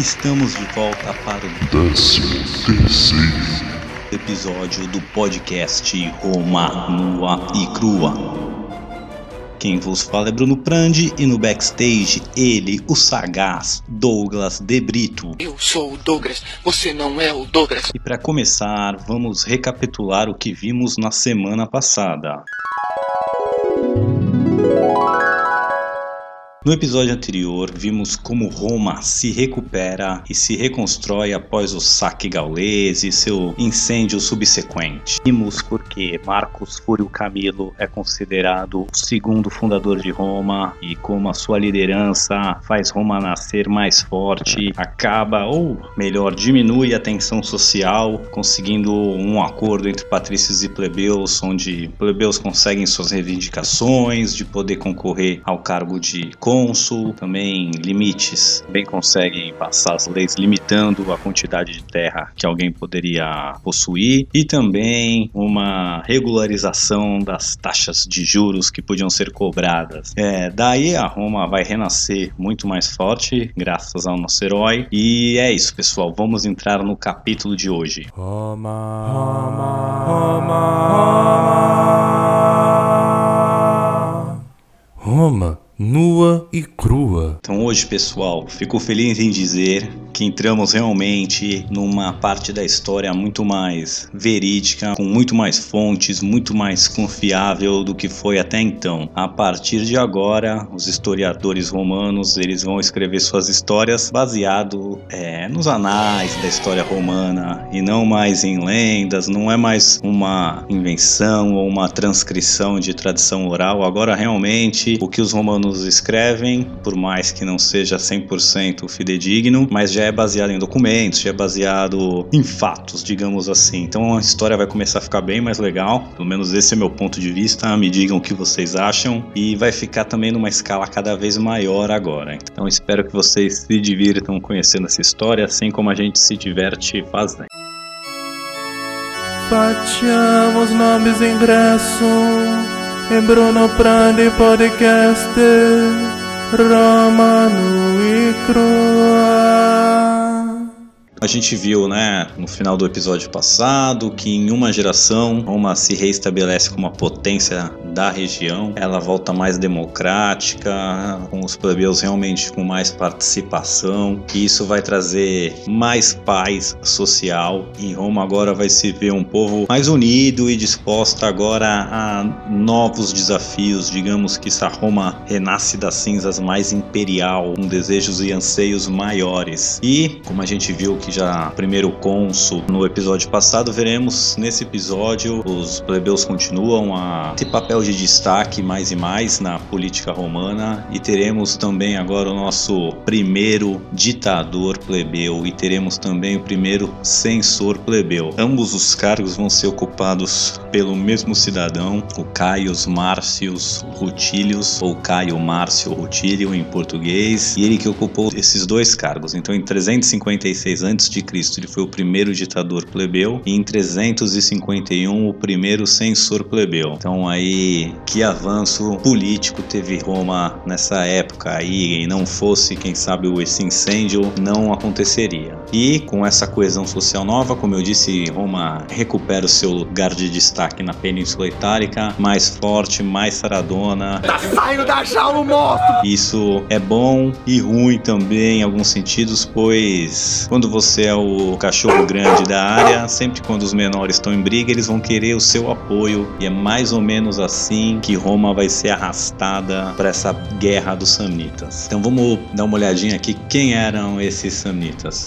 estamos de volta para o Décimo terceiro episódio do podcast Roma Nua e Crua. Quem vos fala é Bruno Prandi e no backstage ele, o sagaz Douglas De Brito. Eu sou o Douglas, você não é o Douglas. E para começar, vamos recapitular o que vimos na semana passada. No episódio anterior, vimos como Roma se recupera e se reconstrói após o saque gaulês e seu incêndio subsequente. Vimos porque Marcos Fúrio Camilo é considerado o segundo fundador de Roma e como a sua liderança faz Roma nascer mais forte, acaba ou melhor diminui a tensão social, conseguindo um acordo entre patrícios e plebeus, onde plebeus conseguem suas reivindicações de poder concorrer ao cargo de cônsul, também limites, também conseguem passar as leis limitando a quantidade de terra que alguém poderia possuir e também uma regularização das taxas de juros que podiam ser cobradas. É, daí a Roma vai renascer muito mais forte, graças ao nosso herói. E é isso, pessoal. Vamos entrar no capítulo de hoje. Roma, Roma, Roma, Roma, nua e crua. Então hoje, pessoal, fico feliz em dizer que entramos realmente numa parte da história muito mais verídica, com muito mais fontes, muito mais confiável do que foi até então. A partir de agora, os historiadores romanos eles vão escrever suas histórias baseado é, nos anais da história romana e não mais em lendas. Não é mais uma invenção ou uma transcrição de tradição oral. Agora realmente o que os romanos escrevem, por mais que não seja 100% fidedigno, mas já é baseado em documentos, já é baseado em fatos, digamos assim. Então a história vai começar a ficar bem mais legal, pelo menos esse é meu ponto de vista. Me digam o que vocês acham e vai ficar também numa escala cada vez maior agora. Então espero que vocês se divirtam conhecendo essa história, assim como a gente se diverte fazendo. Facciamo snobis ingresso in Bruno Prandi Podcast Roma nua e crua. A gente viu, né, no final do episódio passado, que em uma geração Roma se reestabelece como a potência da região. Ela volta mais democrática, com os plebeus realmente com mais participação. E isso vai trazer mais paz social. E Roma agora vai se ver um povo mais unido e disposta agora a novos desafios. Digamos que essa Roma renasce das cinzas mais imperial, com desejos e anseios maiores. E, como a gente viu que já primeiro cônsul no episódio passado, veremos nesse episódio os plebeus continuam a ter papel de destaque mais e mais na política romana e teremos também agora o nosso primeiro ditador plebeu e teremos também o primeiro censor plebeu. Ambos os cargos vão ser ocupados pelo mesmo cidadão, o Caius Március Rutílius ou Caio Márcio Rutílio em português, e ele que ocupou esses dois cargos. Então em 356 a.C. ele foi o primeiro ditador plebeu e em 351 o primeiro censor plebeu. Então aí que avanço político teve Roma nessa época aí e não fosse, quem sabe, esse incêndio não aconteceria. E com essa coesão social nova, como eu disse, Roma recupera o seu lugar de destaque na Península Itálica, mais forte, mais saradona. Tá saindo da jaula, monstro! Isso é bom e ruim também em alguns sentidos, pois quando você é o cachorro grande da área, sempre quando os menores estão em briga, eles vão querer o seu apoio e é mais ou menos assim que Roma vai ser arrastada para essa guerra dos samnitas. Então vamos dar uma olhadinha aqui quem eram esses samnitas.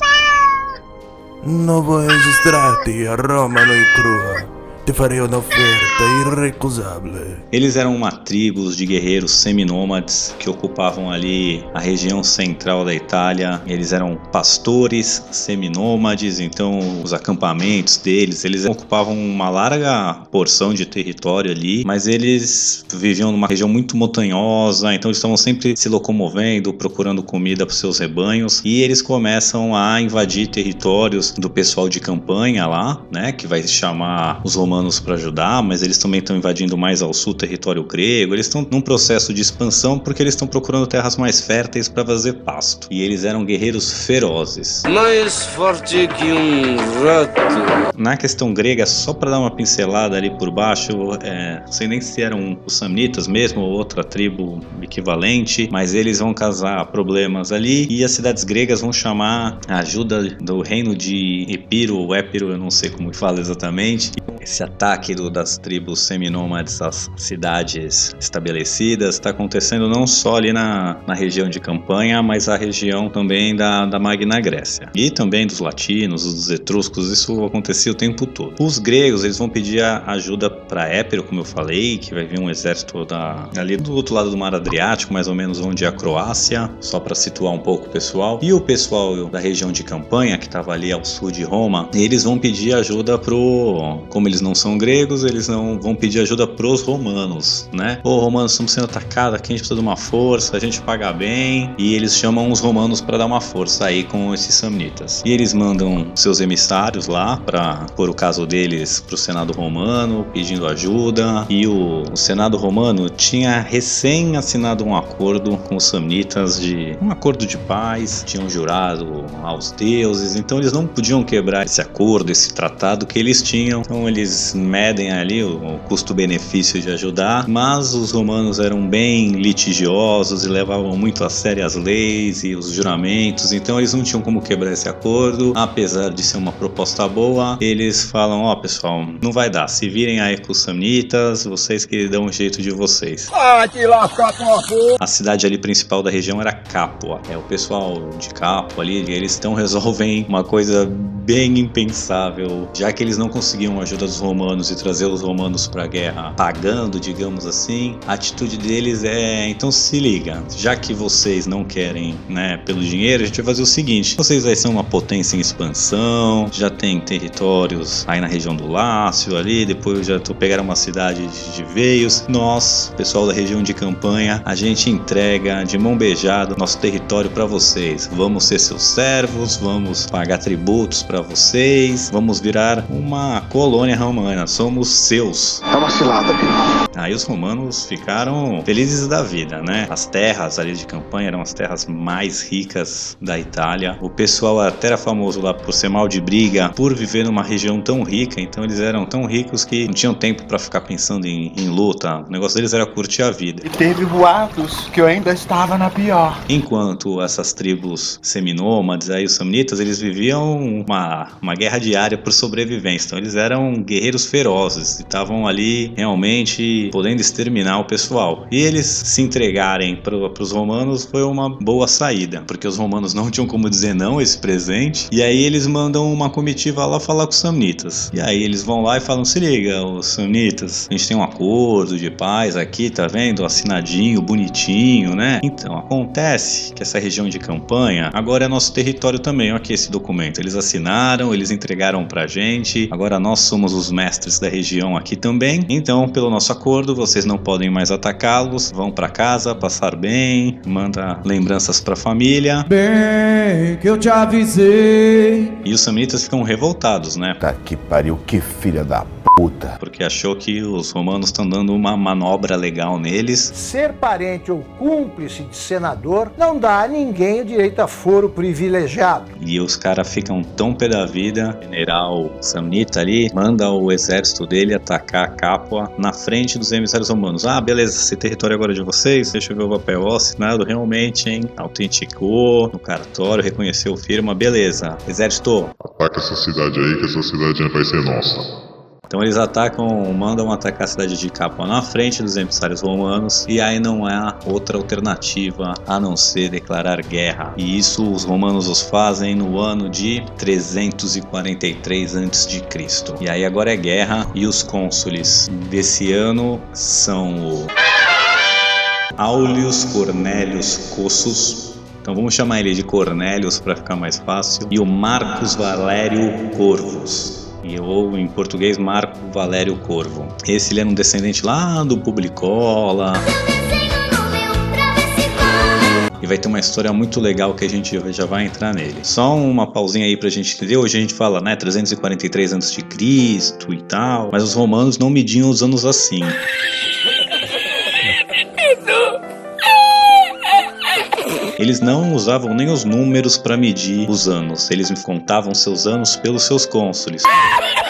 Registrarti a Roma e crua? Ti farei un'offerta irrecusabile. Eles eram uma tribo de guerreiros seminômades que ocupavam ali a região central da Itália. Eles eram pastores seminômades, então os acampamentos deles, eles ocupavam uma larga porção de território ali, mas eles viviam numa região muito montanhosa, então eles estavam sempre se locomovendo, procurando comida para seus rebanhos, e eles começam a invadir territórios do pessoal de campanha lá, né, que vai chamar os romanos romanos para ajudar, mas eles também estão invadindo mais ao sul território grego. Eles estão num processo de expansão porque eles estão procurando terras mais férteis para fazer pasto. E eles eram guerreiros ferozes. Mais forte que um rato. Na questão grega, só para dar uma pincelada ali por baixo, é, não sei nem se eram os samnitas mesmo ou outra tribo equivalente, mas eles vão causar problemas ali e as cidades gregas vão chamar a ajuda do reino de Epiro ou Épiro, eu não sei como fala exatamente. Esse ataque do, das tribos seminômades às cidades estabelecidas está acontecendo não só ali na, na região de campanha, mas a região também da, da Magna Grécia. E também dos latinos, dos etruscos, isso acontecia o tempo todo. Os gregos, eles vão pedir ajuda para Épiro, como eu falei, que vai vir um exército da, ali do outro lado do Mar Adriático, mais ou menos onde é a Croácia, só para situar um pouco o pessoal. E o pessoal da região de campanha, que estava ali ao sul de Roma, eles vão pedir ajuda pro. Como eles não são gregos, eles não vão pedir ajuda pros romanos, né? Ô, romanos, estamos sendo atacados aqui, a gente precisa de uma força, a gente paga bem. E eles chamam os romanos para dar uma força aí com esses samnitas. E eles mandam seus emissários lá para pôr o caso deles pro Senado romano, pedindo ajuda. E o, o Senado romano tinha recém assinado um acordo com os samnitas de um acordo de paz, tinham jurado aos deuses, então eles não podiam quebrar esse acordo, esse tratado que eles tinham. Então eles medem ali o, o custo-benefício de ajudar, mas os romanos eram bem litigiosos e levavam muito a sério as leis e os juramentos, então eles não tinham como quebrar esse acordo, apesar de ser uma proposta boa, eles falam, ó oh, pessoal, não vai dar, se virem aí com os samnitas, vocês que dão um jeito de vocês. Ah, a cidade ali principal da região era Capua. É o pessoal de Capua ali, eles estão resolvem uma coisa bem impensável, já que eles não conseguiam ajuda dos romanos e trazer os romanos para a guerra pagando, digamos assim. A atitude deles é, então se liga, já que vocês não querem, né, pelo dinheiro, a gente vai fazer o seguinte: vocês vai ser uma potência em expansão, já tem territórios aí na região do Lácio ali, depois já tô pegaram uma cidade de veios. Nós, pessoal da região de campanha, a gente entrega de mão beijada nosso território para vocês. Vamos ser seus servos, vamos pagar tributos para vocês, vamos virar uma colônia romana, somos seus. É uma cilada, filho. Aí os romanos ficaram felizes da vida, né? As terras ali de campanha eram as terras mais ricas da Itália. O pessoal até era famoso lá por ser mal de briga, por viver numa região tão rica, então eles eram tão ricos que não tinham tempo para ficar pensando em, em luta. O negócio deles era curtir a vida. E teve boatos que eu ainda estava na pior. Enquanto essas tribos seminômades, aí os samnitas, eles viviam uma, uma guerra diária por sobrevivência. Então eles eram guerreiros ferozes e estavam ali realmente podendo exterminar o pessoal. E eles se entregarem para os romanos foi uma boa saída, porque os romanos não tinham como dizer não a esse presente. E aí eles mandam uma comitiva lá falar com os samnitas. E aí eles vão lá e falam: se liga, os samnitas, a gente tem um acordo de paz aqui, tá vendo? Assinadinho, bonitinho, né? Então acontece que essa região de campanha agora é nosso território também. Olha aqui esse documento. Eles assinaram, eles entregaram pra gente. Agora nós somos os mestres da região aqui também. Então, pelo nosso acordo, vocês não podem mais atacá-los. Vão para casa, passar bem, manda lembranças pra família. Bem que eu te avisei. E os samnitas ficam revoltados, né? Tá que pariu, que filha da puta. Porque achou que os romanos estão dando uma manobra legal neles. Ser parente ou cúmplice de senador não dá a ninguém o direito a foro privilegiado. E os caras ficam tão pé da vida. General Samnita ali manda o exército dele atacar Capua na frente dos emissários romanos. Ah, beleza, esse território agora é de vocês. Deixa eu ver o papel Ó, assinado realmente, hein? Autenticou no cartório, reconheceu firma, beleza. Exército, Ataca essa cidade aí, que essa cidade vai ser nossa. Então eles atacam, mandam atacar a cidade de Capua na frente dos emissários romanos e aí não há outra alternativa a não ser declarar guerra. E isso os romanos os fazem no ano de 343 a.C. E aí agora é guerra e os cônsules desse ano são o Aulius Cornelius Cossus então vamos chamar ele de Cornélios para ficar mais fácil. E o Marcos Valério Corvus. E, ou em português Marco Valério Corvo. Esse ele era um descendente lá do Publicola. e vai ter uma história muito legal que a gente já vai entrar nele. Só uma pausinha aí pra gente entender. Hoje a gente fala, né, 343 a.C. e tal, mas os romanos não mediam os anos assim. Eles não usavam nem os números para medir os anos, eles contavam seus anos pelos seus cônsules.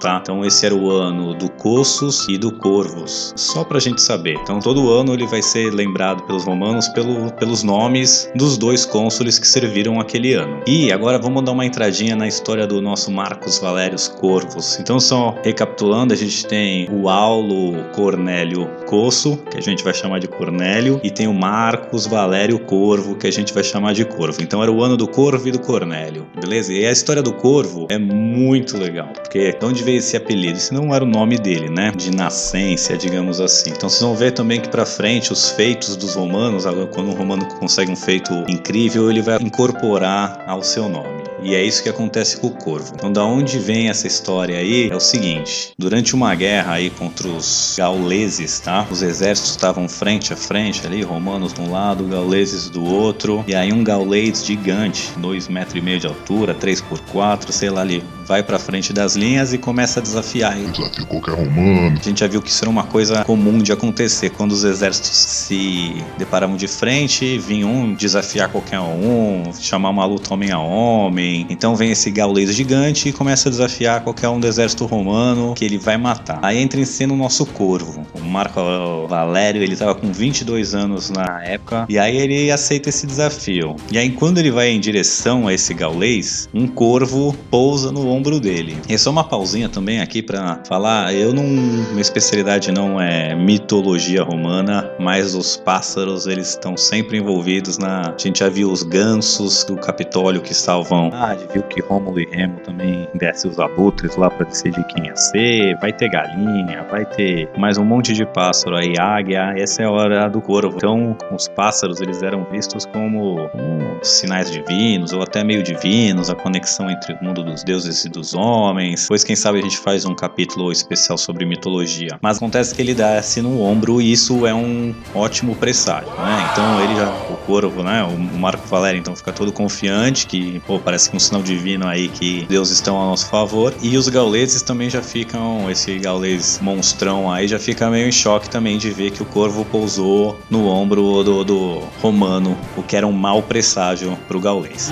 Tá? Então esse era o ano do Cossus e do Corvus, só pra gente saber. Então todo ano ele vai ser lembrado pelos romanos pelo, pelos nomes dos dois cônsules que serviram aquele ano. E agora vamos dar uma entradinha na história do nosso Marcos Valérios Corvus. Então só recapitulando, a gente tem o Aulo Cornélio Cosso, que a gente vai chamar de Cornélio, e tem o Marcos Valério Corvo, que a gente vai chamar de Corvo. Então era o ano do Corvo e do Cornélio, beleza? E a história do Corvo é muito legal, porque de onde veio esse apelido? Esse não era o nome dele, né? De nascença, digamos assim. Então vocês vão ver também que para frente os feitos dos romanos, quando um romano consegue um feito incrível, ele vai incorporar ao seu nome. E é isso que acontece com o corvo. Então, da onde vem essa história aí? É o seguinte: durante uma guerra aí contra os gauleses, tá? Os exércitos estavam frente a frente ali, romanos de um lado, gauleses do outro. E aí um gaulês gigante, dois metros meio de altura, 3 por 4 sei lá ali, vai para frente das linhas e começa a desafiar. Desafio qualquer romano. A gente já viu que isso era uma coisa comum de acontecer quando os exércitos se deparavam de frente, vinha um desafiar qualquer um, chamar uma luta homem a homem. Então vem esse gaulês gigante e começa a desafiar qualquer um do exército romano que ele vai matar. Aí entra em cena o nosso corvo. O Marco Valério, ele tava com 22 anos na época, e aí ele aceita esse desafio. E aí quando ele vai em direção a esse gaulês, um corvo pousa no ombro dele. E só uma pausinha também aqui para falar, eu não, minha especialidade não é mitologia romana, mas os pássaros eles estão sempre envolvidos na, a gente já viu os gansos do Capitólio que salvam, ah, viu que Rômulo e Remo também desce os abutres lá para decidir quem ia ser, vai ter galinha, vai ter mais um monte de pássaro aí, águia, essa é a hora do corvo. Então, os pássaros eles eram vistos como, como sinais divinos ou até meio divinos, a conexão entre o mundo dos deuses e dos homens. Pois quem sabe a gente faz um capítulo especial sobre mitologia. Mas acontece que ele dá assim no ombro e isso é um ótimo presságio, né? Então ele já, o corvo, né? O Marco Valério então fica todo confiante que, pô, parece que um sinal divino aí que Deus estão a nosso favor. E os gauleses também já ficam, esse gaulês monstrão aí já fica meio em choque também de ver que o corvo pousou no ombro do, do romano, o que era um mau presságio pro gaulês.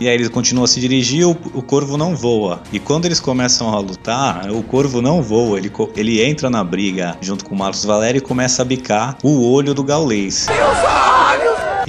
E aí ele continua a se dirigir, o, o corvo não voa. E quando eles começam a lutar, o corvo não voa, ele, ele entra na briga junto com o Marcos Valério e começa a bicar o olho do gaulês.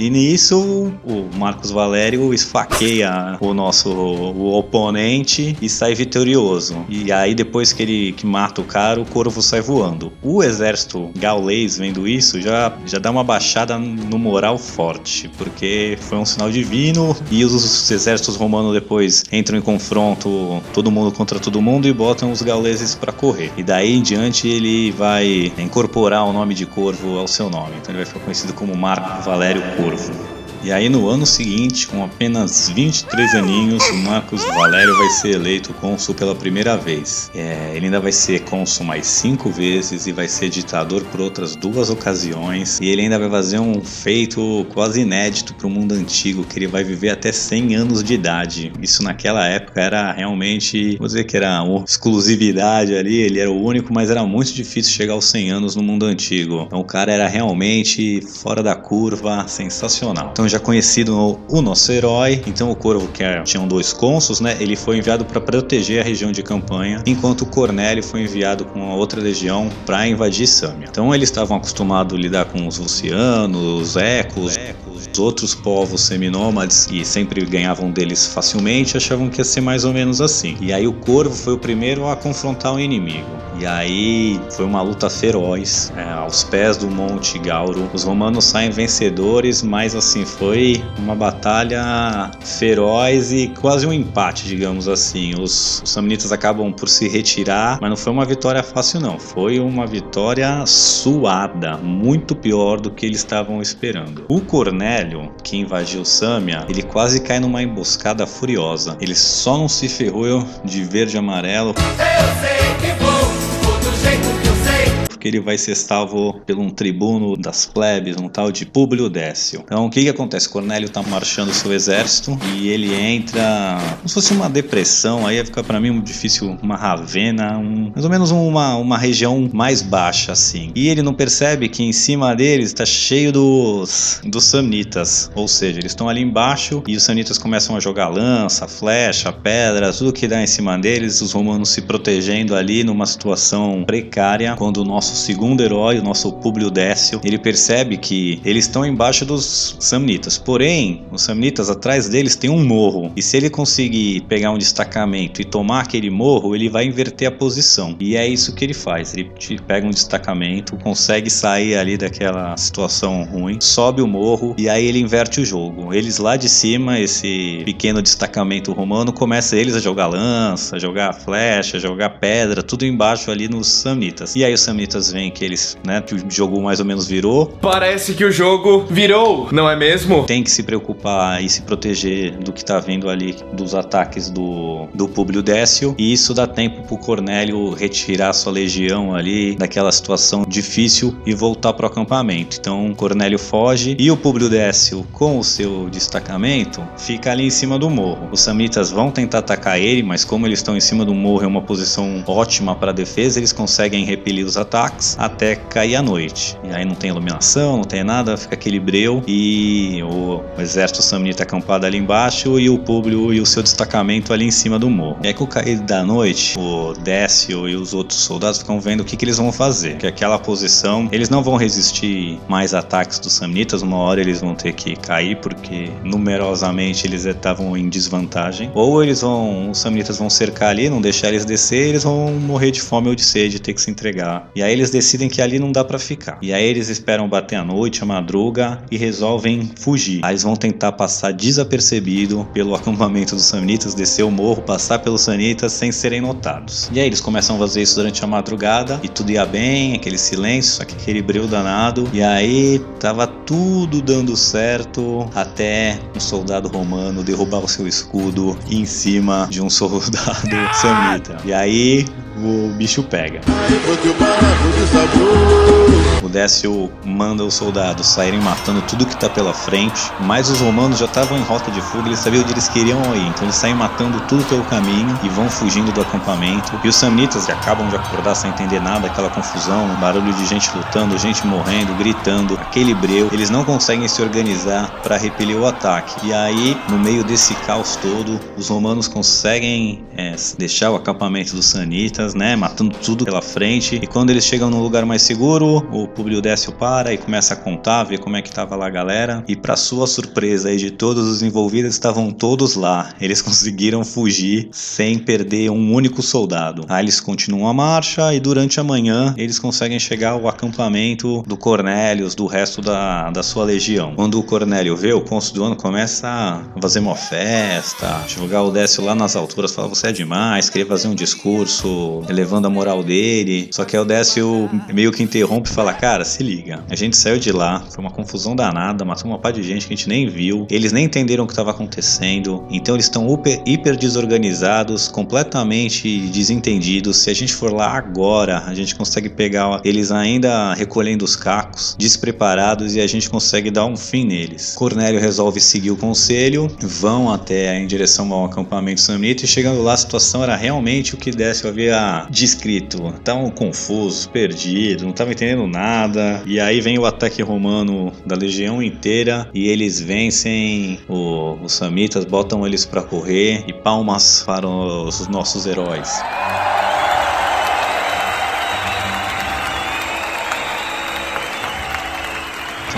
E nisso o Marcos Valério esfaqueia o nosso o oponente e sai vitorioso. E aí depois que ele que mata o cara, o corvo sai voando. O exército gaulês vendo isso já já dá uma baixada no moral forte, porque foi um sinal divino e os exércitos romanos depois entram em confronto todo mundo contra todo mundo e botam os gauleses para correr. E daí em diante ele vai incorporar o nome de corvo ao seu nome. Então ele vai ficar conhecido como Marco Valério Corvo. recursos. E aí no ano seguinte, com apenas 23 aninhos, o Marcos Valério vai ser eleito cônsul pela primeira vez. É, ele ainda vai ser cônsul mais cinco vezes e vai ser ditador por outras duas ocasiões. E ele ainda vai fazer um feito quase inédito para o mundo antigo, que ele vai viver até 100 anos de idade. Isso naquela época era realmente, vou dizer que era uma exclusividade ali, ele era o único, mas era muito difícil chegar aos 100 anos no mundo antigo. Então o cara era realmente fora da curva, sensacional. Então já conhecido o nosso herói, então o Corvo, que é, tinham dois cônsuls, né? Ele foi enviado para proteger a região de campanha, enquanto o Cornélio foi enviado com a outra legião para invadir Sâmia. Então eles estavam acostumados a lidar com os Lucianos, os Ecos, os outros povos seminômades e sempre ganhavam deles facilmente, achavam que ia ser mais ou menos assim. E aí o Corvo foi o primeiro a confrontar o inimigo. E aí foi uma luta feroz é, aos pés do Monte Gauro. Os romanos saem vencedores, mas assim foi uma batalha feroz e quase um empate, digamos assim. Os, os samnitas acabam por se retirar, mas não foi uma vitória fácil não. Foi uma vitória suada, muito pior do que eles estavam esperando. O Cornélio, que invadiu Sâmia, ele quase cai numa emboscada furiosa. Ele só não se ferrou de verde e amarelo. Eu sei que vou porque ele vai ser salvo por um tribuno das plebes, um tal de Públio Décio. Então o que que acontece? Cornélio tá marchando seu exército e ele entra como se fosse uma depressão, aí ia ficar para mim um difícil, uma ravena, um, mais ou menos uma, uma região mais baixa assim. E ele não percebe que em cima deles está cheio dos, dos samnitas, ou seja, eles estão ali embaixo e os samnitas começam a jogar lança, flecha, pedra, tudo que dá em cima deles, os romanos se protegendo ali numa situação precária, quando o nosso segundo herói, o nosso Públio Décio, ele percebe que eles estão embaixo dos samnitas. Porém, os samnitas atrás deles tem um morro, e se ele conseguir pegar um destacamento e tomar aquele morro, ele vai inverter a posição. E é isso que ele faz. Ele pega um destacamento, consegue sair ali daquela situação ruim, sobe o morro e aí ele inverte o jogo. Eles lá de cima, esse pequeno destacamento romano, começa eles a jogar lança, jogar flecha, jogar pedra, tudo embaixo ali nos samnitas. E aí os samnitas veem que eles, né, que o jogo mais ou menos virou. Parece que o jogo virou, não é mesmo? Tem que se preocupar e se proteger do que tá vindo ali dos ataques do, do Públio Décio. E isso dá tempo pro Cornélio retirar sua legião ali daquela situação difícil e voltar pro acampamento. Então Cornélio foge e o Públio Décio, com o seu destacamento, fica ali em cima do morro. Os samitas vão tentar atacar ele, mas como eles estão em cima do morro, é uma posição ótima para defesa, eles conseguem repelir os ataques até cair a noite. E aí não tem iluminação, não tem nada, fica aquele breu e o exército samnita acampado ali embaixo e o Públio e o seu destacamento ali em cima do morro. E aí com o cair da noite, o Décio e os outros soldados ficam vendo o que, que eles vão fazer. Que aquela posição, eles não vão resistir mais ataques dos samnitas, uma hora eles vão ter que cair porque numerosamente eles estavam em desvantagem. Ou eles vão, os samnitas vão cercar ali, não deixar eles descer, eles vão morrer de fome ou de sede, ter que se entregar. E aí eles decidem que ali não dá para ficar. E aí eles esperam bater a noite, a madruga e resolvem fugir. Aí eles vão tentar passar desapercebido pelo acampamento dos samnitas, descer o morro, passar pelos samnitas sem serem notados. E aí eles começam a fazer isso durante a madrugada e tudo ia bem, aquele silêncio, aquele breu danado. E aí tava tudo dando certo até um soldado romano derrubar o seu escudo em cima de um soldado samnita. E aí o bicho pega. O Décio manda os soldados saírem matando tudo que tá pela frente, mas os romanos já estavam em rota de fuga, eles sabiam onde eles queriam ir, então eles saem matando tudo pelo caminho e vão fugindo do acampamento. E os samnitas acabam de acordar sem entender nada, aquela confusão, barulho de gente lutando, gente morrendo, gritando, aquele breu, eles não conseguem se organizar para repelir o ataque. E aí, no meio desse caos todo, os romanos conseguem é, deixar o acampamento dos sanitas, né, matando tudo pela frente. E quando eles chegam num lugar mais seguro, o Publio Décio para e começa a contar, ver como é que tava lá a galera. E para sua surpresa aí de todos os envolvidos, estavam todos lá. Eles conseguiram fugir sem perder um único soldado. Aí eles continuam a marcha e durante a manhã eles conseguem chegar ao acampamento do Cornélios, do resto da, da sua legião. Quando o Cornélio vê, o cônsul do ano começa a fazer uma festa, jogar o Décio lá nas alturas, fala você é demais, queria fazer um discurso elevando a moral dele. Só que aí o Décio meio que interrompe e fala: Cara, se liga. A gente saiu de lá, foi uma confusão danada, matou uma par de gente que a gente nem viu. Eles nem entenderam o que estava acontecendo. Então eles estão hiper, hiper desorganizados, completamente desentendidos. Se a gente for lá agora, a gente consegue pegar eles ainda recolhendo os cacos, despreparados, e a gente consegue dar um fim neles. Cornélio resolve seguir o conselho, vão até em direção ao acampamento samnita e chegando lá a situação era realmente o que Décio havia descrito. Estavam confusos, perdidos, não estavam entendendo nada. E aí vem o ataque romano da legião inteira e eles vencem o, os samitas, botam eles para correr e palmas para os nossos heróis.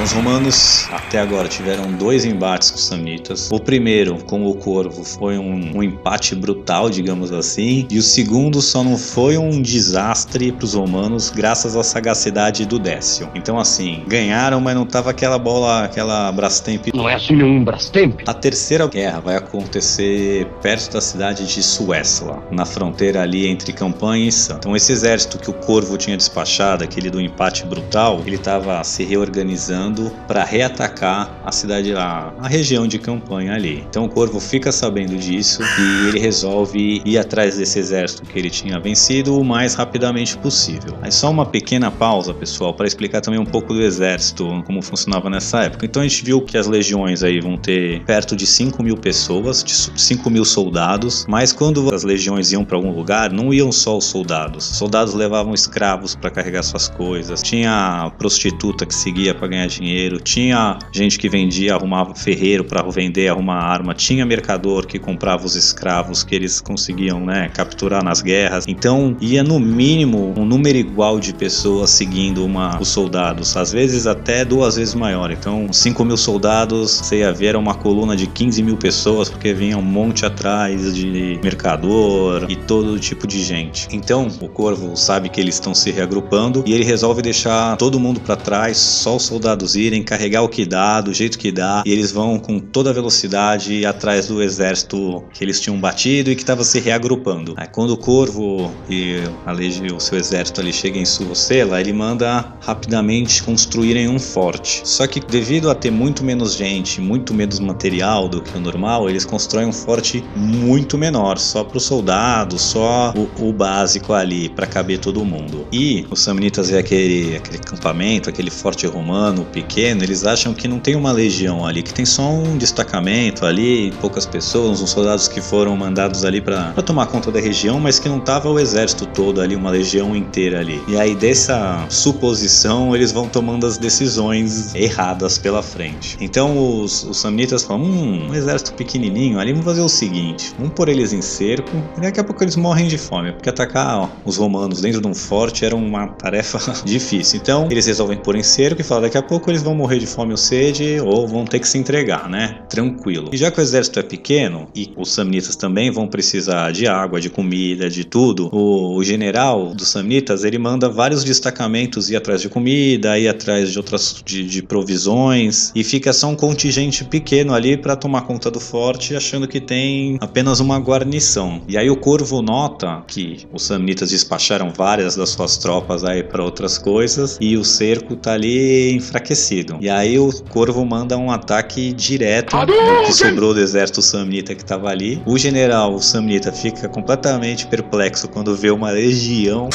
Os romanos até agora tiveram dois embates com os samnitas. O primeiro, com o corvo, foi um, um empate brutal, digamos assim, e o segundo só não foi um desastre para os romanos, graças à sagacidade do Décio. Então, assim, ganharam, mas não tava aquela bola, aquela Brastemp. Não é assim nenhum Brastemp? A terceira guerra vai acontecer perto da cidade de Suécia, na fronteira ali entre Campanha e. Então, esse exército que o Corvo tinha despachado, aquele do empate brutal, ele estava se reorganizando preparando para reatacar a cidade lá, a região de campanha ali. Então o Corvo fica sabendo disso e ele resolve ir atrás desse exército que ele tinha vencido o mais rapidamente possível. Aí só uma pequena pausa, pessoal, para explicar também um pouco do exército, como funcionava nessa época. Então a gente viu que as legiões aí vão ter perto de 5 mil pessoas, de 5 mil soldados, mas quando as legiões iam para algum lugar, não iam só os soldados. Os soldados levavam escravos para carregar suas coisas, tinha prostituta que seguia para ganhar dinheiro, tinha gente que vendia, arrumava ferreiro para vender, arrumar arma, tinha mercador que comprava os escravos que eles conseguiam, né, capturar nas guerras. Então ia no mínimo um número igual de pessoas seguindo uma, os soldados, às vezes até duas vezes maior. Então 5 mil soldados, você ia ver uma coluna de 15 mil pessoas porque vinha um monte atrás de mercador e todo tipo de gente. Então o Corvo sabe que eles estão se reagrupando e ele resolve deixar todo mundo para trás, só os soldados irem, carregar o que dá, do jeito que dá, e eles vão com toda a velocidade atrás do exército que eles tinham batido e que estava se reagrupando. Aí quando o Corvo e o seu exército ali chega em Suocela, ele manda rapidamente construírem um forte. Só que devido a ter muito menos gente, muito menos material do que o normal, eles constroem um forte muito menor, só para os soldados, só o, o básico ali para caber todo mundo. E os samnitas e aquele, aquele acampamento, aquele forte romano pequeno, eles acham que não tem uma legião ali, que tem só um destacamento ali, poucas pessoas, uns soldados que foram mandados ali para tomar conta da região, mas que não tava o exército todo ali, uma legião inteira ali. E aí dessa suposição eles vão tomando as decisões erradas pela frente. Então os, os samnitas falam: hum, um exército pequenininho ali, vamos fazer o seguinte: vamos pôr eles em cerco e daqui a pouco eles morrem de fome, porque atacar ó, os romanos dentro de um forte era uma tarefa difícil. Então eles resolvem pôr em cerco e falam: daqui a pouco eles vão morrer de fome ou sede ou vão ter que se entregar, né? Tranquilo. E já que o exército é pequeno e os samnitas também vão precisar de água, de comida, de tudo, o, o general dos samnitas ele manda vários destacamentos ir atrás de comida, ir atrás de outras de, de provisões e fica só um contingente pequeno ali para tomar conta do forte, achando que tem apenas uma guarnição. E aí o Corvo nota que os samnitas despacharam várias das suas tropas aí para outras coisas e o cerco tá ali enfraquecido. E aí o Corvo manda um ataque direto do que sobrou do exército samnita que tava ali. O general samnita fica completamente perplexo quando vê uma legião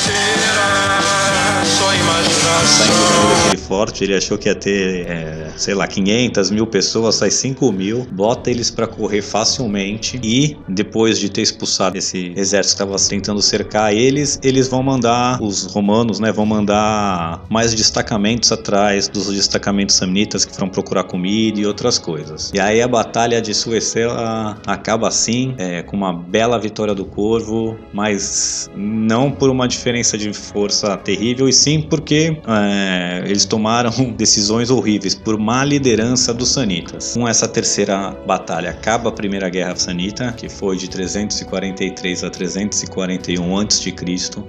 saindo daquele forte, ele achou que ia ter, é, sei lá, 500 mil pessoas, sai 5 mil, bota eles para correr facilmente e depois de ter expulsado esse exército que estava tentando cercar eles, eles vão mandar, os romanos, né, vão mandar mais destacamentos atrás dos destacamentos samnitas que foram procurar comida e outras coisas. E aí a batalha de Suecela acaba assim, é, com uma bela vitória do Corvo, mas não por uma diferença de força terrível, e sim porque é, eles tomaram decisões horríveis por má liderança dos Sanitas. Com essa terceira batalha acaba a Primeira Guerra Sanita, que foi de 343 a 341 a.C.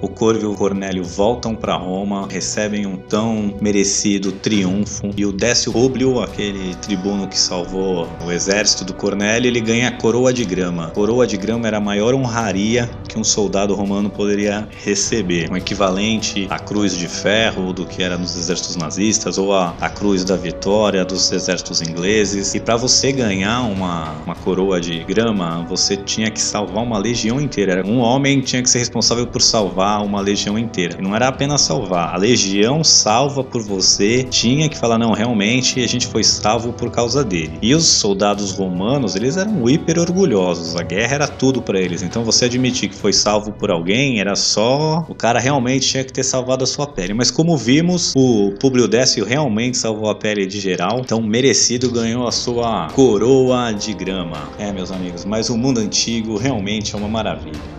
O Corvo e o Cornélio voltam para Roma, recebem um tão merecido triunfo e o Décio Públio, aquele tribuno que salvou o exército do Cornélio, ele ganha a coroa de grama. A coroa de grama era a maior honraria que um soldado romano poderia receber, um equivalente à cruz de ferro do que era nos exércitos nazistas ou a, a cruz da vitória dos exércitos ingleses. E para você ganhar uma, uma coroa de grama, você tinha que salvar uma legião inteira. Um homem tinha que ser responsável por salvar uma legião inteira. E não era apenas salvar, a legião salva por você tinha que falar não, realmente a gente foi salvo por causa dele. E os soldados romanos, eles eram hiper orgulhosos. A guerra era tudo para eles. Então você admitir que foi salvo por alguém era só o cara realmente tinha que ter salvado a sua pele. Mas como vimos, o Publio Décio realmente salvou a pele de geral, então merecido ganhou a sua coroa de grama. É, meus amigos, mas o mundo antigo realmente é uma maravilha.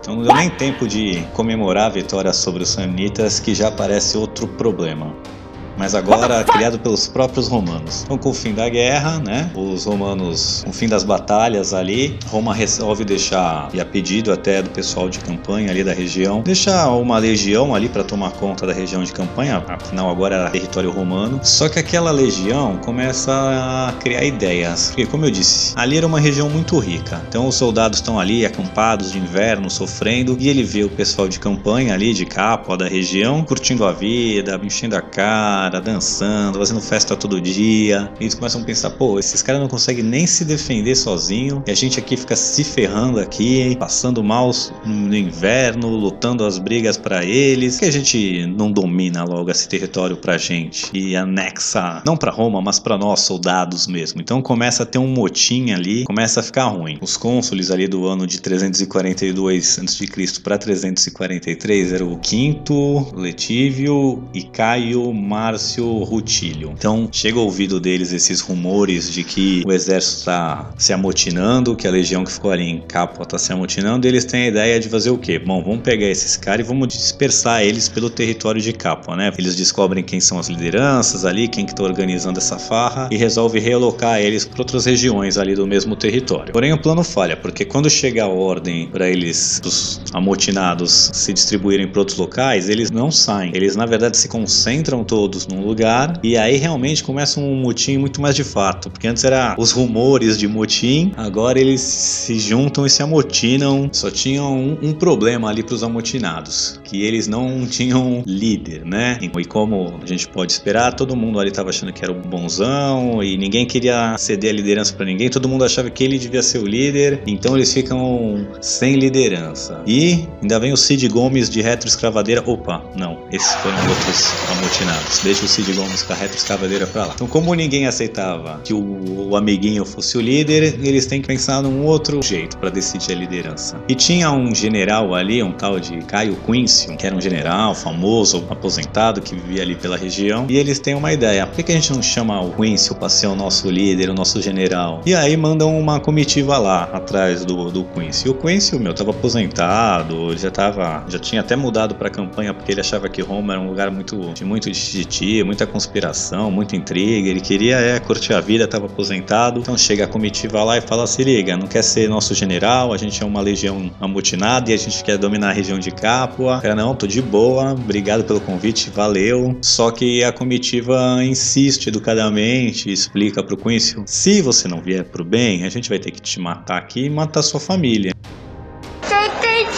Então não deu nem tempo de comemorar a vitória sobre os Samnitas, que já parece outro problema mas agora criado pelos próprios romanos. Então, com o fim da guerra, né, os romanos, com o fim das batalhas ali, Roma resolve deixar, e a pedido até do pessoal de campanha ali da região, deixar uma legião ali para tomar conta da região de campanha, afinal agora era território romano. Só que aquela legião começa a criar ideias, porque como eu disse, ali era uma região muito rica. Então os soldados estão ali acampados de inverno, sofrendo, e ele vê o pessoal de campanha ali de capa da região curtindo a vida, enchendo a cara cara, dançando, fazendo festa todo dia. E eles começam a pensar, pô, esses caras não conseguem nem se defender sozinho. E a gente aqui fica se ferrando aqui, passando mal no inverno, lutando as brigas para eles. Que a gente não domina logo esse território pra gente e anexa, não para Roma, mas para nós, soldados mesmo. Então começa a ter um motim ali, começa a ficar ruim. Os cônsules ali do ano de 342 a.C. para 343 eram o Quinto, Letívio e Caio Márcio Rutílio. Então chega ao ouvido deles esses rumores de que o exército está se amotinando, que a legião que ficou ali em Capua está se amotinando, e eles têm a ideia de fazer o quê? Bom, vamos pegar esses caras e vamos dispersar eles pelo território de Capua, né? Eles descobrem quem são as lideranças ali, quem que está organizando essa farra e resolve realocar eles para outras regiões ali do mesmo território. Porém, o plano falha, porque quando chega a ordem para eles, os amotinados, se distribuírem para outros locais, eles não saem. Eles, na verdade, se concentram todos num lugar e aí realmente começa um motim muito mais de fato, porque antes era os rumores de motim, agora eles se juntam e se amotinam. Só tinham um, um problema ali para os amotinados, que eles não tinham líder, né? E como a gente pode esperar, todo mundo ali estava achando que era o bonzão e ninguém queria ceder a liderança para ninguém, todo mundo achava que ele devia ser o líder, então eles ficam sem liderança. E ainda vem o Cid Gomes de retroescravadeira. Opa, não, esses foram outros amotinados. Deixa o Cid Gomes com a retroescravadeira pra lá. Então, como ninguém aceitava que o, o amiguinho fosse o líder, eles têm que pensar num outro jeito para decidir a liderança. E tinha um general ali, um tal de Caio Quincio, que era um general famoso, aposentado, que vivia ali pela região. E eles têm uma ideia: por que, que a gente não chama o Quincio para ser o nosso líder, o nosso general? E aí mandam uma comitiva lá atrás do, do Quincy. E o Quincy, meu, tava aposentado, ele já tava, já tinha até mudado pra campanha porque ele achava que Roma era um lugar muito de muito muita conspiração, muita intriga. Ele queria é, curtir a vida, tava aposentado. Então chega a comitiva lá e fala: se liga, não quer ser nosso general, a gente é uma legião amutinada e a gente quer dominar a região de Capua. Cara, não, tô de boa, obrigado pelo convite, valeu. Só que a comitiva insiste educadamente, explica pro Quincy: se você não vier pro bem, a gente vai ter que te matar aqui e matar sua família.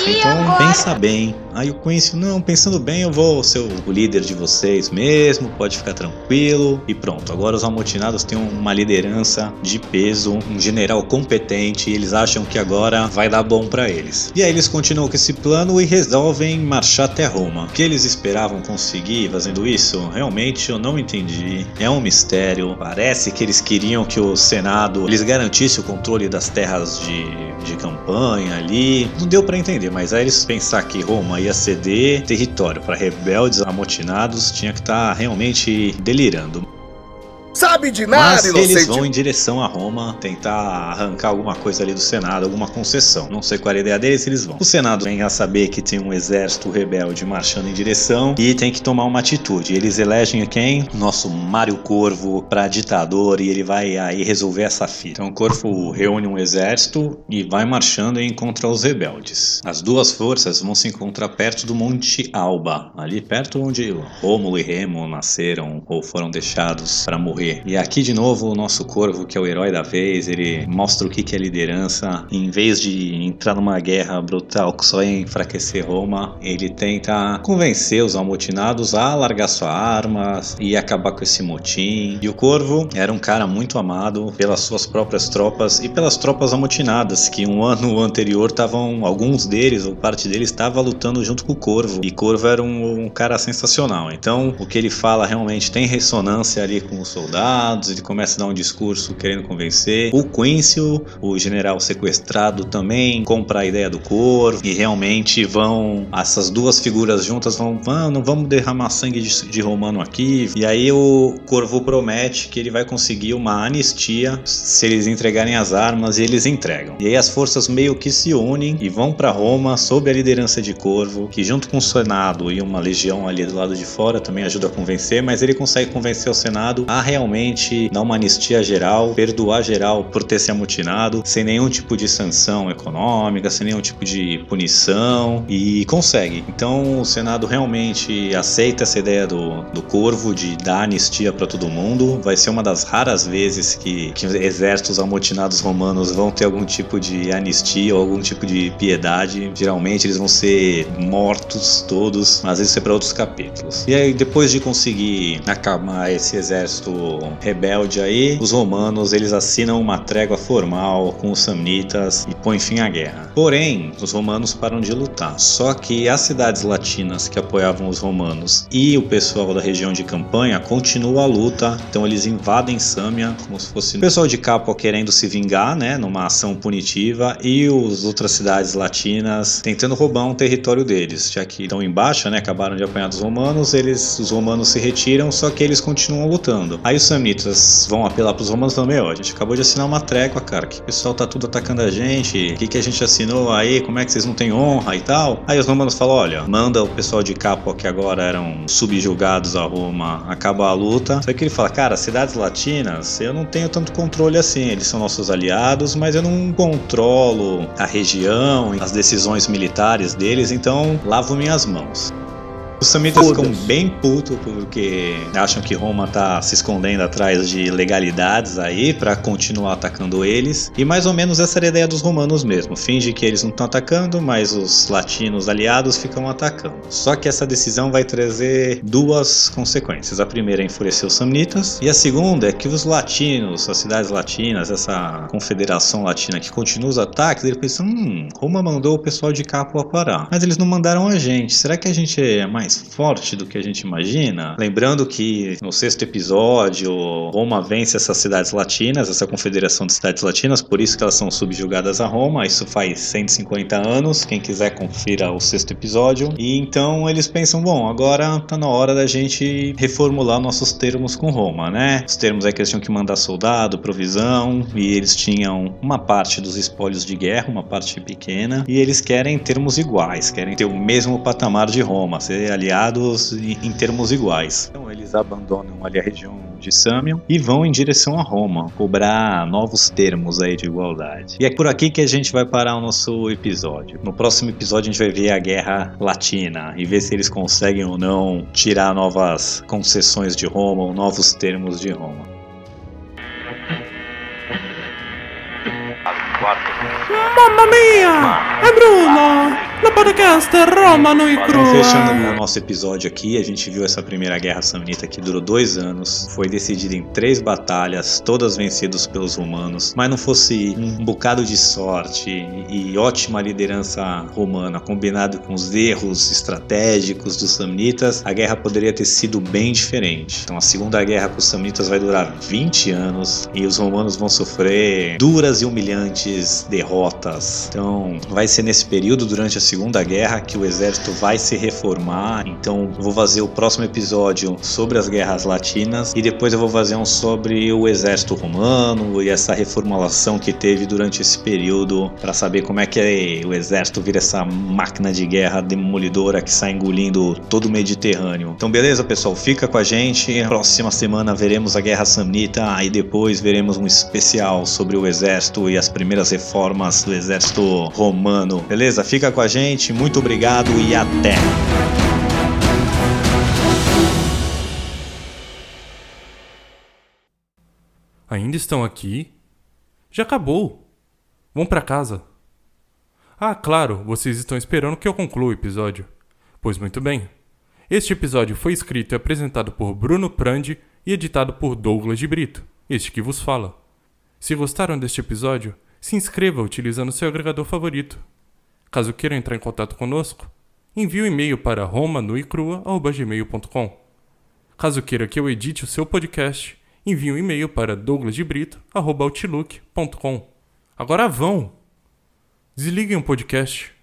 Então pensa bem. Aí o Quincy, não, pensando bem, eu vou ser o líder de vocês mesmo, pode ficar tranquilo. E pronto, agora os amotinados têm uma liderança de peso, um general competente, e eles acham que agora vai dar bom para eles. E aí eles continuam com esse plano e resolvem marchar até Roma. O que eles esperavam conseguir fazendo isso? Realmente eu não entendi. É um mistério. Parece que eles queriam que o Senado lhes garantisse o controle das terras de, de campanha ali. Não deu para entender, mas aí eles pensar que Roma ia ceder território para rebeldes amotinados tinha que estar tá realmente delirando. Sabe de nada, Mas inocente. eles vão em direção a Roma tentar arrancar alguma coisa ali do Senado, alguma concessão. Não sei qual é a ideia deles, eles vão. O Senado vem a saber que tem um exército rebelde marchando em direção e tem que tomar uma atitude. Eles elegem quem? Nosso Mário Corvo para ditador e ele vai aí resolver essa fita. Então o Corvo reúne um exército e vai marchando em contra os rebeldes. As duas forças vão se encontrar perto do Monte Alba, ali perto onde Rômulo e Remo nasceram ou foram deixados para morrer. E aqui de novo o nosso Corvo, que é o herói da vez, ele mostra o que é liderança. Em vez de entrar numa guerra brutal que só ia enfraquecer Roma, ele tenta convencer os amotinados a largar sua arma e acabar com esse motim. E o Corvo era um cara muito amado pelas suas próprias tropas e pelas tropas amotinadas, que um ano anterior estavam, alguns deles ou parte deles estava lutando junto com o Corvo. E Corvo era um, um cara sensacional. Então o que ele fala realmente tem ressonância ali com os soldados soldados, ele começa a dar um discurso querendo convencer. O Quincy, o general sequestrado, também compra a ideia do Corvo e realmente vão. Essas duas figuras juntas vão. Ah, não vamos derramar sangue de, de romano aqui. E aí o Corvo promete que ele vai conseguir uma anistia se eles entregarem as armas e eles entregam. E aí as forças meio que se unem e vão para Roma sob a liderança de Corvo, que junto com o Senado e uma legião ali do lado de fora também ajuda a convencer, mas ele consegue convencer o Senado a realmente realmente dar uma anistia geral, perdoar geral por ter se amotinado, sem nenhum tipo de sanção econômica, sem nenhum tipo de punição e consegue. Então o Senado realmente aceita essa ideia do, do Corvo de dar anistia para todo mundo. Vai ser uma das raras vezes que, que exércitos amotinados romanos vão ter algum tipo de anistia ou algum tipo de piedade. Geralmente eles vão ser mortos todos, mas isso é para outros capítulos. E aí depois de conseguir acalmar esse exército rebelde aí, os romanos eles assinam uma trégua formal com os samnitas e põem fim à guerra. Porém, os romanos param de lutar. Só que as cidades latinas que apoiavam os romanos e o pessoal da região de campanha continuam a luta. Então eles invadem Sâmia como se fosse o pessoal de Capua querendo se vingar, né, numa ação punitiva e as outras cidades latinas tentando roubar um território deles, já que estão embaixo, né, acabaram de apanhar dos romanos, eles os romanos se retiram, só que eles continuam lutando. Aí os samnitas vão apelar para os romanos falando: "Meu, a gente acabou de assinar uma trégua, cara. Que o pessoal tá tudo atacando a gente. O que que a gente assinou aí? Como é que vocês não têm honra e tal?" Aí os romanos falam: "Olha, manda o pessoal de Capua que agora eram subjugados a Roma, acabar a luta." Só que ele fala: "Cara, cidades latinas, eu não tenho tanto controle assim. Eles são nossos aliados, mas eu não controlo a região, as decisões militares deles, então lavo minhas mãos." Os samitas ficam bem putos porque acham que Roma tá se escondendo atrás de legalidades aí para continuar atacando eles. E mais ou menos essa era a ideia dos romanos mesmo. Finge que eles não estão atacando, mas os latinos aliados ficam atacando. Só que essa decisão vai trazer duas consequências. A primeira é enfurecer os samnitas e a segunda é que os latinos, as cidades latinas, essa confederação latina que continua os ataques, eles pensam, hum, Roma mandou o pessoal de Capua parar, mas eles não mandaram a gente. Será que a gente é mais mais forte do que a gente imagina. Lembrando que no sexto episódio, Roma vence essas cidades latinas, essa confederação de cidades latinas, por isso que elas são subjugadas a Roma. Isso faz 150 anos. Quem quiser, confira o sexto episódio. E então eles pensam: bom, agora tá na hora da gente reformular nossos termos com Roma, né? Os termos é que eles tinham que mandar soldado, provisão, e eles tinham uma parte dos espólios de guerra, uma parte pequena, e eles querem termos iguais, querem ter o mesmo patamar de Roma, ser aliados em termos iguais. Então eles abandonam ali a região de Samion e vão em direção a Roma, cobrar novos termos aí de igualdade. E é por aqui que a gente vai parar o nosso episódio. No próximo episódio a gente vai ver a Guerra Latina e ver se eles conseguem ou não tirar novas concessões de Roma ou novos termos de Roma. Mamma mia! È Bruno! No podcast Romano e Então, fechando o nosso episódio aqui, a gente viu essa primeira guerra samnita que durou dois anos, foi decidida em três batalhas, todas vencidas pelos romanos. Mas não fosse um bocado de sorte e, e ótima liderança romana, combinado com os erros estratégicos dos samnitas, a guerra poderia ter sido bem diferente. Então a segunda guerra com os samnitas vai durar 20 anos e os romanos vão sofrer duras e humilhantes derrotas. Então vai ser nesse período durante a Segunda Guerra que o exército vai se reformar. Então vou fazer o próximo episódio sobre as guerras latinas e depois eu vou fazer um sobre o exército romano e essa reformulação que teve durante esse período para saber como é que o exército vira essa máquina de guerra demolidora que sai engolindo todo o Mediterrâneo. Então beleza, pessoal, fica com a gente. Próxima semana veremos a Guerra Samnita e depois veremos um especial sobre o exército e as primeiras reformas do exército romano. Beleza? Fica com a gente. Muito obrigado e até. Ainda estão aqui? Já acabou. Vão pra casa. Ah, claro, vocês estão esperando que eu conclua o episódio. Pois muito bem. Este episódio foi escrito e apresentado por Bruno Prandi e editado por Douglas de Brito, este que vos fala. Se gostaram deste episódio, se inscreva utilizando seu agregador favorito. Caso queiram entrar em contato conosco, envie um e-mail para romanuicrua.gmail.com. Caso queira que eu edite o seu podcast, envie um e-mail para douglasdebrito.outlook.com. Agora vão! Desliguem o podcast